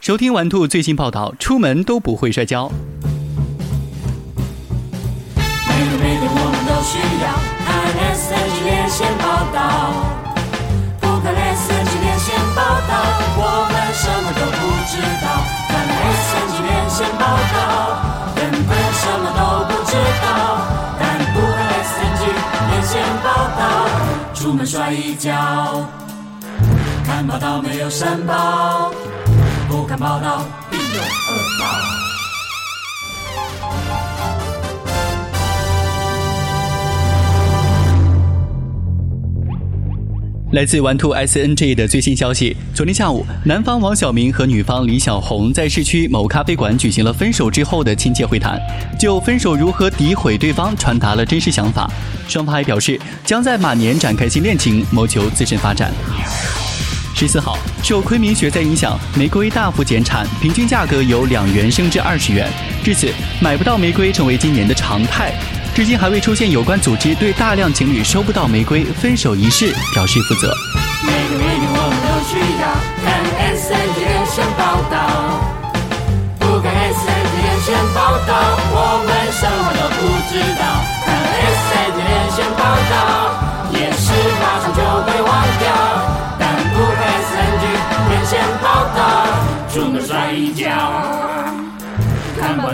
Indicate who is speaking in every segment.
Speaker 1: 收听玩兔最新报道，出门都不会摔跤。
Speaker 2: 每个每天我们都需要看 SNG 连线报道，不看 SNG 连线报道，我们什么都不知道。看 SNG 连线报道，根本什么都不知道。但不看 SNG 连线报道，出门摔一跤。看报道没有申报，不敢报道必有恶报。
Speaker 1: 来自玩兔 SNG 的最新消息：昨天下午，男方王晓明和女方李小红在市区某咖啡馆举行了分手之后的亲切会谈，就分手如何诋毁对方传达了真实想法。双方还表示将在马年展开新恋情，谋求自身发展。十四号，受昆明雪灾影响，玫瑰大幅减产，平均价格由两元升至二十元，至此买不到玫瑰成为今年的常态。至今还未出现有关组织对大量情侣收不到玫瑰分手仪式表示负责。
Speaker 2: 每个每天我们都需要看 S N G 连线报道，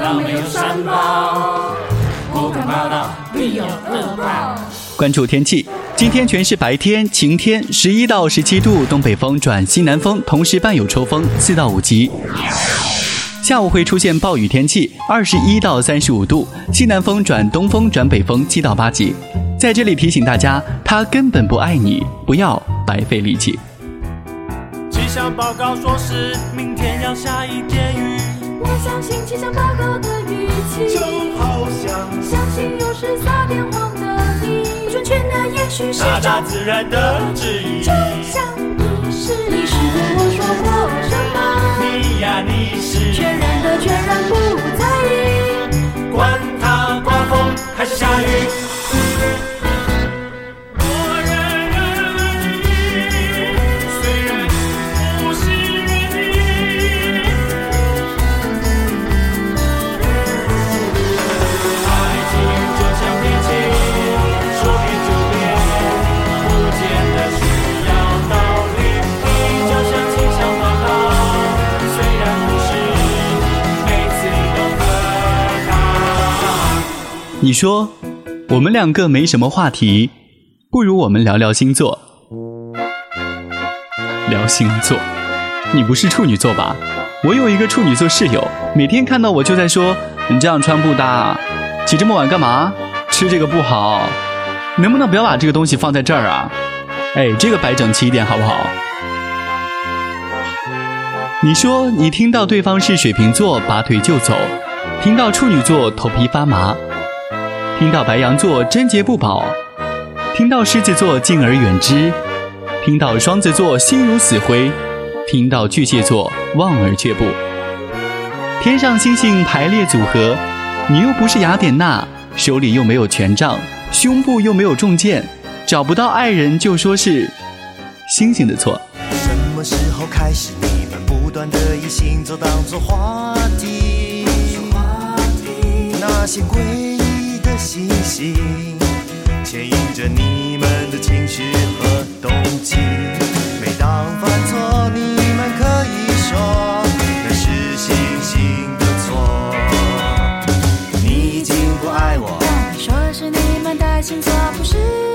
Speaker 2: 看报道没有申报，不看报道必有恶报。
Speaker 1: 关注天气，今天全是白天，晴天，十一到十七度，东北风转西南风，同时伴有抽风，四到五级。下午会出现暴雨天气，二十一到三十五度，西南风转东风转北风，七到八级。在这里提醒大家，他根本不爱你，不要白费力气。
Speaker 3: 气象报告说是明天要下一点雨，
Speaker 4: 我相信气象报告的语气，
Speaker 3: 就好像
Speaker 4: 相信有时撒点谎的你，不准确的也许是
Speaker 3: 大大自然的旨意。
Speaker 4: 就像你是你是对我说过什么，
Speaker 3: 你呀你是。
Speaker 4: 全然的全然不在意，
Speaker 3: 说，
Speaker 1: 我们两个没什么话题，不如我们聊聊星座。聊星座，你不是处女座吧？我有一个处女座室友，每天看到我就在说：“你这样穿不搭，起这么晚干嘛？吃这个不好，能不能不要把这个东西放在这儿啊？哎，这个摆整齐一点好不好？”你说你听到对方是水瓶座，拔腿就走；听到处女座，头皮发麻；听到白羊座，贞洁不保；听到狮子座，敬而远之；听到双子座，心如死灰；听到巨蟹座，望而却步。天上星星排列组合，你又不是雅典娜，手里又没有权杖，胸部又没有重箭，找不到爱人就说是星星的错。
Speaker 5: 什么时候开始，你们不断的以星座当作话题？那些诡异的星星，牵引着你们的情绪和动机。每当犯错，你们可以说那是星星的错。你已经不爱我，
Speaker 4: 但说是你们的星座不
Speaker 5: 是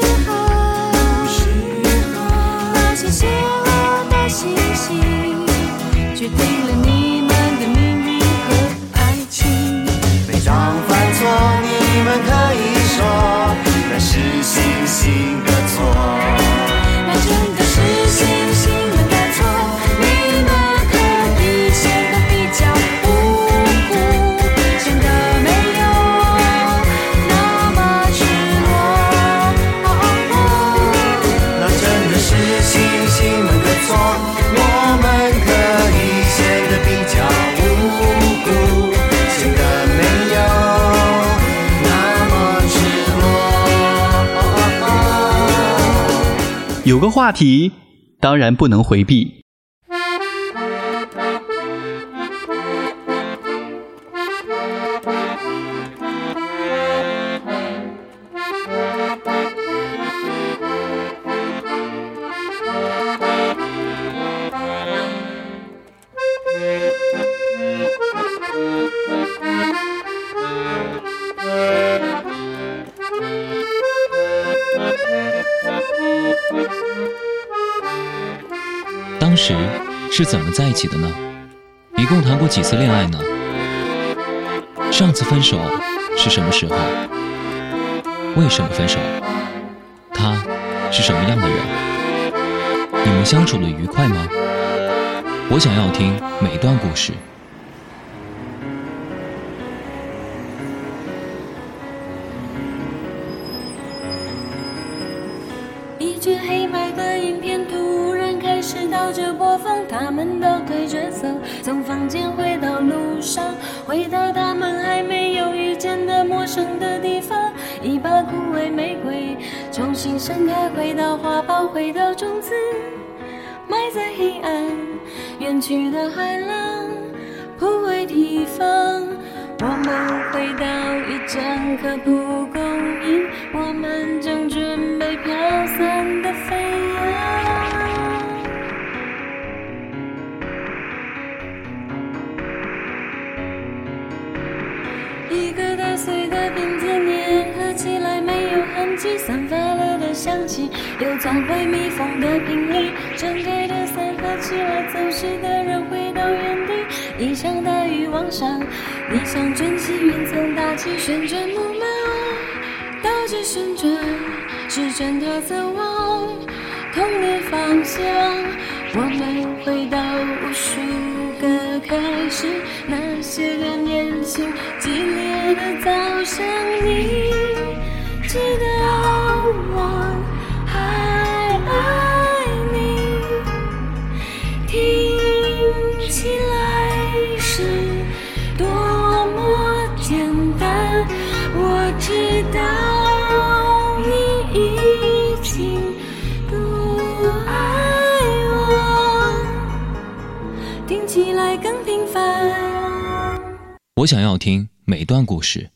Speaker 4: 有
Speaker 1: 个话题，当然不能回避。
Speaker 6: 是怎么在一起的呢？一共谈过几次恋爱呢？上次分手是什么时候？为什么分手？他是什么样的人？你们相处的愉快吗？我想要听每段故事。
Speaker 4: 一卷黑白的影片笑着播放，他们倒退着走，从房间回到路上，回到他们还没有遇见的陌生的地方。一把枯萎玫瑰重新盛开，回到花苞，回到种子，埋在黑暗，远去的海浪，铺位地方。我们回到一整颗蒲公英，我们正准备飘散散发了的香气又钻回密封的瓶里，睁开的散发起来，走失的人回到原地。一场大雨往上，你像卷起云层，大气旋转木马，倒着旋转，时针它走往同的方向。我们回到无数个开始，那些个年轻激烈的早上，你记得我
Speaker 6: 想要听每段故事。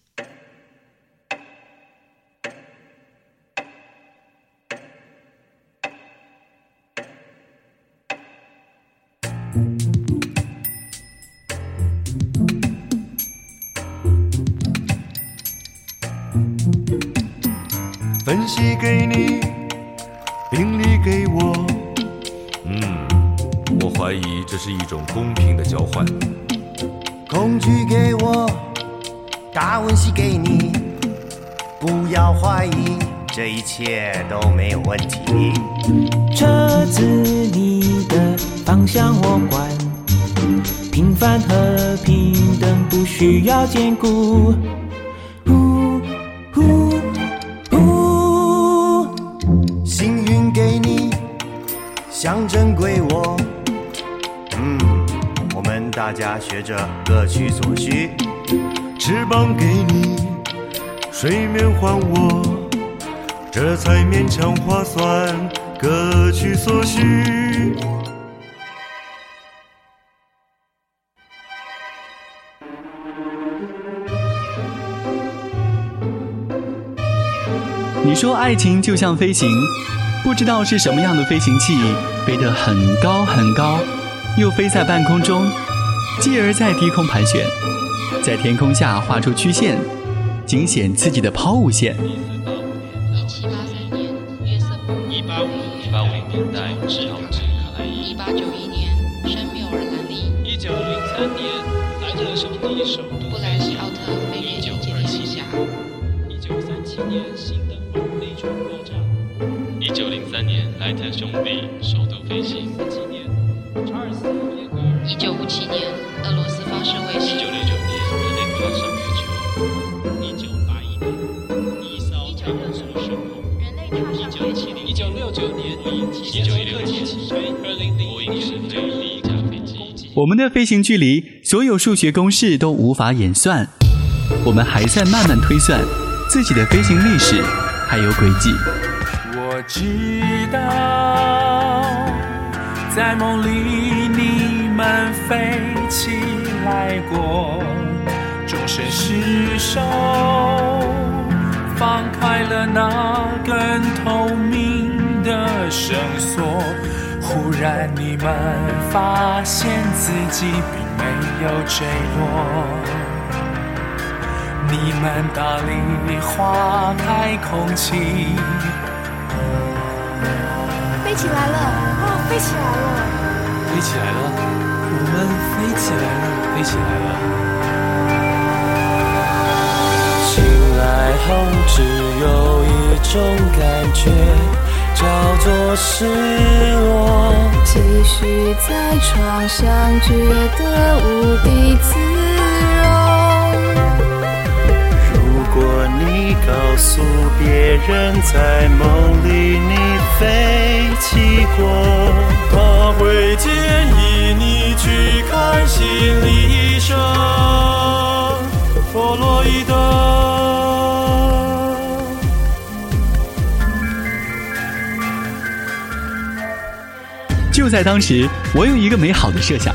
Speaker 5: 分析给你，病理给我。
Speaker 7: 嗯，我怀疑这是一种公平的交换。
Speaker 5: 工具给我，达文西给你。不要怀疑，这一切都没有问题。
Speaker 8: 车子你的方向我管，平凡和平等不需要兼顾。
Speaker 5: 大家学着各取所需。
Speaker 7: 翅膀给你，睡眠还我，这才勉强划算，各取所需。
Speaker 1: 你说爱情就像飞行，不知道是什么样的飞行器，飞得很高很高，又飞在半空中，继而在低空盘旋，在天空下画出曲线，惊险刺激的抛物线。
Speaker 9: 一七八三年，约瑟夫；
Speaker 10: 一八五一八五零年代，制好制卡莱伊；
Speaker 9: 一八九一年，圣缪尔兰利；
Speaker 10: 一九零三年，莱特兄弟首都
Speaker 9: 布莱斯奥特飞越
Speaker 10: 一九
Speaker 9: 境界
Speaker 10: 二七
Speaker 9: 天下，
Speaker 10: 一九三七年，新登堡飞船爆炸；
Speaker 11: 一九零三年，莱特兄弟首度飞行。
Speaker 10: 四七年，查尔斯
Speaker 9: 一九五七年，俄罗斯发射卫星
Speaker 11: 一九。六九年，人类踏上月球。
Speaker 10: 一九八一年，一艘太空梭升空；
Speaker 9: 人类踏
Speaker 10: 一九七零，一九六九年，
Speaker 11: 一九一六年，
Speaker 10: 起飞；二零零
Speaker 11: 波音试飞第一架飞机。
Speaker 1: 我们的飞行距离，所有数学公式都无法演算，我们还在慢慢推算自己的飞行历史，还有轨迹。
Speaker 3: 我知道，在梦里你们飞起来过，终身失手，放开了那根透明的绳索。忽然你们发现自己并没有坠落。你们大力花开空气，
Speaker 4: 飞起来了！哇，飞起来了！
Speaker 3: 飞起来了，我们飞起来了，飞起来了。
Speaker 12: 醒来后只有一种感觉，叫做失落。
Speaker 4: 继续在床上，觉得无地自容。
Speaker 7: 如果你告诉别人在梦里你飞起过，
Speaker 3: 他会建议你去看心理医生，弗洛伊德。
Speaker 1: 就在当时，我有一个美好的设想：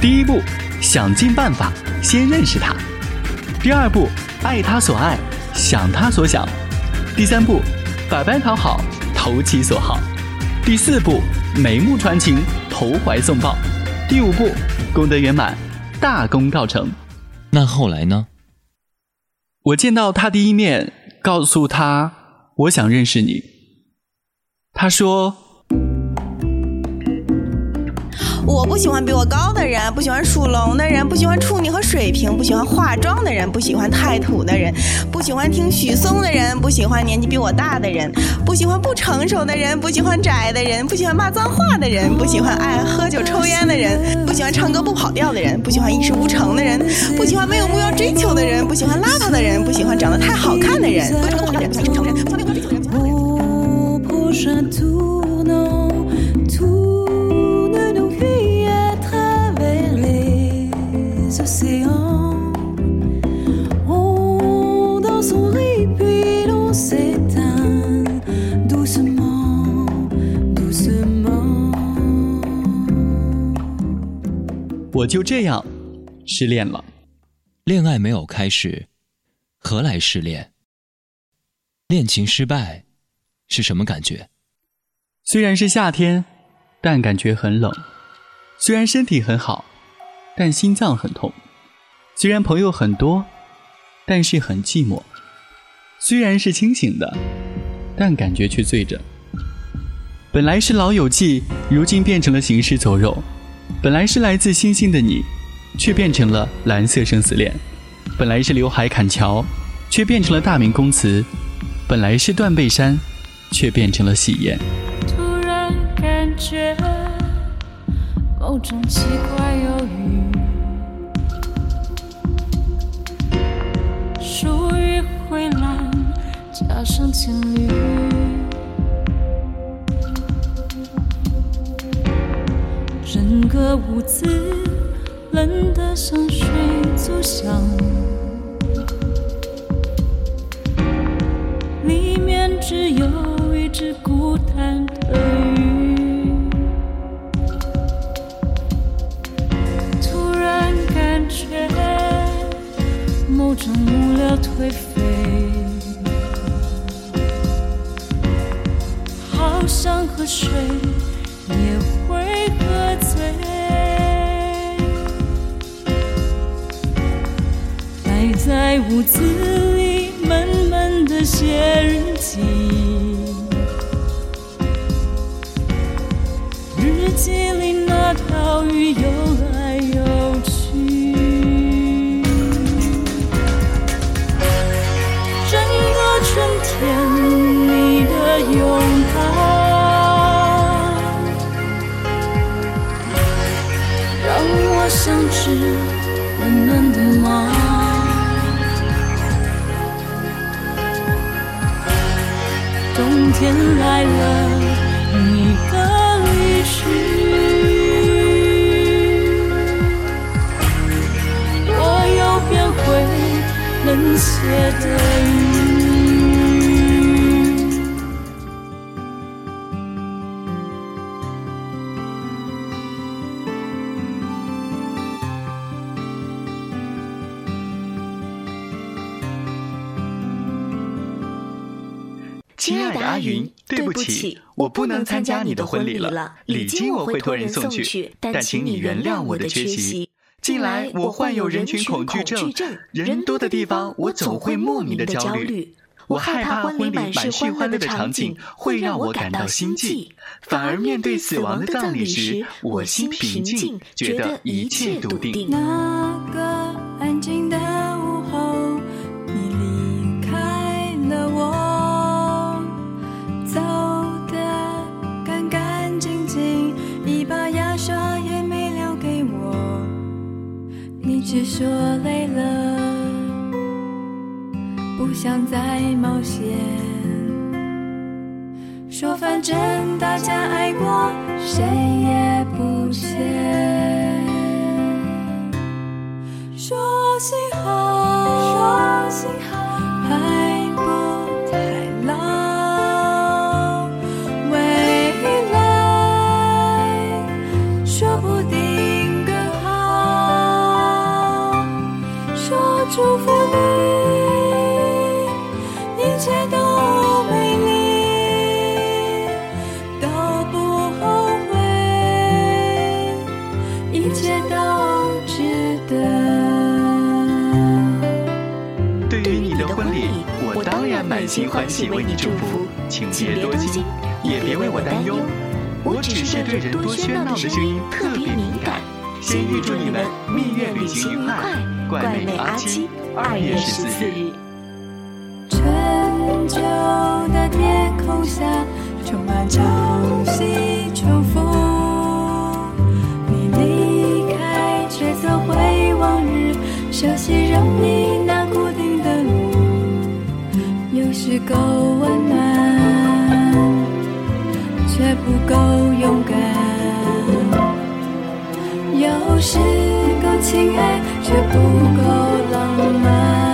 Speaker 1: 第一步，想尽办法先认识他；第二步，爱他所爱，想他所想；第三步，百般讨好，投其所好；第四步，眉目传情，投怀送抱；第五步，功德圆满，大功告成。
Speaker 6: 那后来呢？
Speaker 1: 我见到他第一面，告诉他我想认识你。他说。
Speaker 13: 我不喜欢比我高的人，不喜欢属龙的人，不喜欢处女和水瓶，不喜欢化妆的人，不喜欢太土的人，不喜欢听许嵩的人，不喜欢年纪比我大的人，不喜欢不成熟的人，不喜欢宅的人，不喜欢骂脏话的人，不喜欢爱喝酒抽烟的人，不喜欢唱歌不跑调的人，不喜欢一事无成的人，不喜欢没有目标追求的人，不喜欢邋遢的人，不喜欢长得太好看的人，不喜欢不好的人，不喜欢成人，不喜欢没有目标追求的人，
Speaker 4: océans. On danse, on rit, puis l'on s'éteint doucement, doucement.
Speaker 1: 我就这样失恋了。
Speaker 6: 恋爱没有开始，何来失恋？恋情失败是什么感觉？
Speaker 1: 虽然是夏天，但感觉很冷；虽然身体很好，但心脏很痛；虽然朋友很多，但是很寂寞；虽然是清醒的，但感觉却醉着。本来是老友记，如今变成了行尸走肉；本来是来自星星的你，却变成了蓝色生死恋；本来是刘海砍桥，却变成了大明宫词；本来是断背山，却变成了喜宴。
Speaker 4: 突然感觉某种奇怪又上情侣，整个屋子冷得像水族箱。里面只有一只孤单的鱼。突然感觉某种无聊颓废，好像喝水也会喝醉。待在屋子里闷闷的写日记，日记里那条鱼游冬天来了，你的离去，我又变回冷血的鱼。
Speaker 1: 我不能参加你的婚礼了。礼金我会托人送去，但请你原谅我的缺席。近来我患有人群恐惧症，人多的地方我总会莫名的焦虑。
Speaker 14: 我害怕婚礼满是欢乐的场景会让我感到心悸，反而面对死亡的葬礼时，我心平静，觉得一切笃定。
Speaker 15: 那个说累了，不想再冒险。说反正大家爱过，谁也不欠。
Speaker 14: 当然满心欢喜为你祝福，请别多心，也别为我担忧。我只是对人多喧闹的声音特别敏感。先预祝你们蜜月旅行愉快，怪美阿七，二月十四日。
Speaker 15: 不够勇敢，有时够亲爱，却不够浪漫。